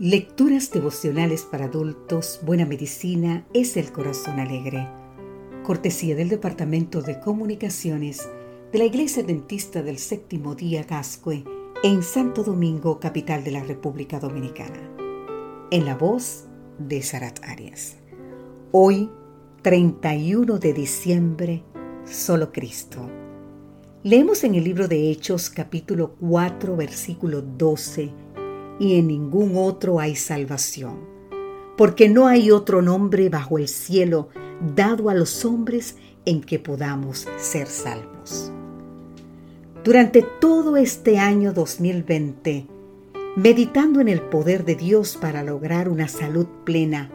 Lecturas devocionales para adultos, Buena Medicina es el Corazón Alegre. Cortesía del Departamento de Comunicaciones de la Iglesia Dentista del Séptimo Día Gascue en Santo Domingo, capital de la República Dominicana. En la voz de Sarat Arias. Hoy, 31 de diciembre, solo Cristo. Leemos en el libro de Hechos capítulo 4 versículo 12 y en ningún otro hay salvación, porque no hay otro nombre bajo el cielo dado a los hombres en que podamos ser salvos. Durante todo este año 2020, meditando en el poder de Dios para lograr una salud plena,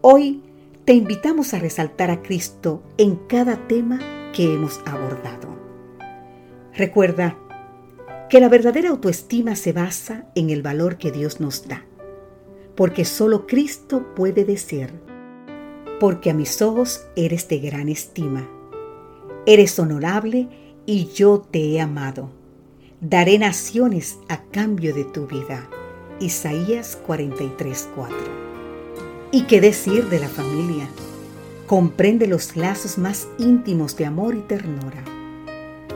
hoy te invitamos a resaltar a Cristo en cada tema que hemos abordado. Recuerda que la verdadera autoestima se basa en el valor que Dios nos da, porque solo Cristo puede decir, porque a mis ojos eres de gran estima, eres honorable y yo te he amado. Daré naciones a cambio de tu vida. Isaías 43:4. ¿Y qué decir de la familia? Comprende los lazos más íntimos de amor y ternura.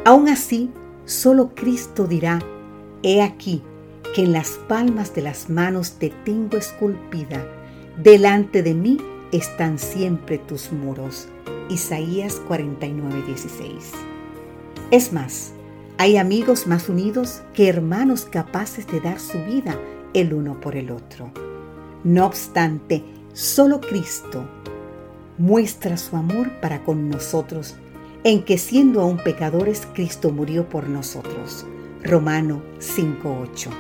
Aún así, Solo Cristo dirá, He aquí que en las palmas de las manos te tengo esculpida, delante de mí están siempre tus muros. Isaías 49:16. Es más, hay amigos más unidos que hermanos capaces de dar su vida el uno por el otro. No obstante, solo Cristo muestra su amor para con nosotros en que siendo aún pecadores, Cristo murió por nosotros. Romano 5.8.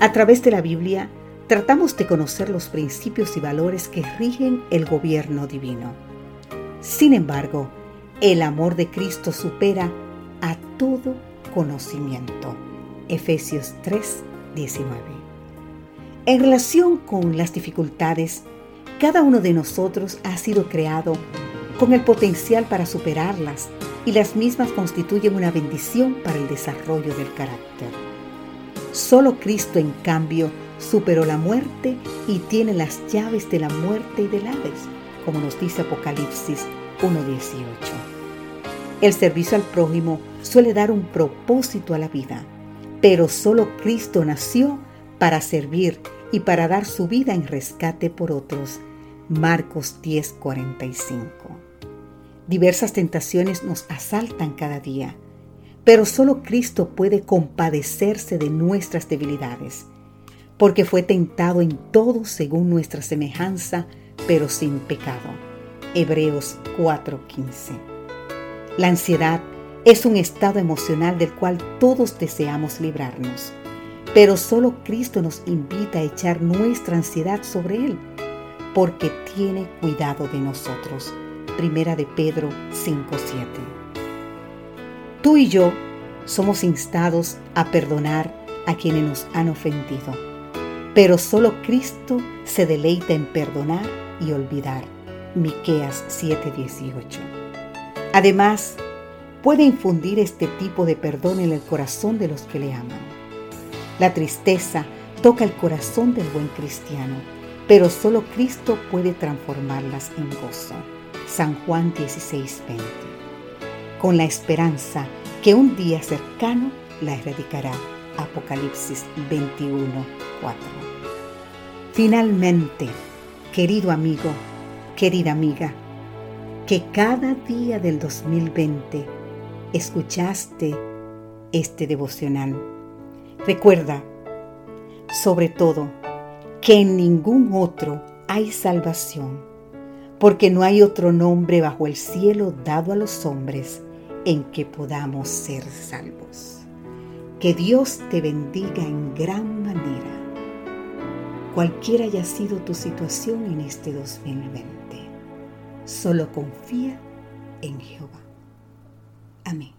A través de la Biblia, tratamos de conocer los principios y valores que rigen el gobierno divino. Sin embargo, el amor de Cristo supera a todo conocimiento. Efesios 3.19. En relación con las dificultades, cada uno de nosotros ha sido creado con el potencial para superarlas y las mismas constituyen una bendición para el desarrollo del carácter. Solo Cristo, en cambio, superó la muerte y tiene las llaves de la muerte y del Hades, como nos dice Apocalipsis 1.18. El servicio al prójimo suele dar un propósito a la vida, pero solo Cristo nació para servir y para dar su vida en rescate por otros. Marcos 10:45. Diversas tentaciones nos asaltan cada día, pero solo Cristo puede compadecerse de nuestras debilidades, porque fue tentado en todo según nuestra semejanza, pero sin pecado. Hebreos 4:15. La ansiedad es un estado emocional del cual todos deseamos librarnos, pero solo Cristo nos invita a echar nuestra ansiedad sobre Él, porque tiene cuidado de nosotros. Primera de Pedro 5:7. Tú y yo somos instados a perdonar a quienes nos han ofendido, pero solo Cristo se deleita en perdonar y olvidar. Miqueas 7:18. Además, puede infundir este tipo de perdón en el corazón de los que le aman. La tristeza toca el corazón del buen cristiano, pero solo Cristo puede transformarlas en gozo. San Juan 16:20, con la esperanza que un día cercano la erradicará. Apocalipsis 21:4. Finalmente, querido amigo, querida amiga, que cada día del 2020 escuchaste este devocional. Recuerda, sobre todo, que en ningún otro hay salvación porque no hay otro nombre bajo el cielo dado a los hombres en que podamos ser salvos. Que Dios te bendiga en gran manera, cualquiera haya sido tu situación en este 2020. Solo confía en Jehová. Amén.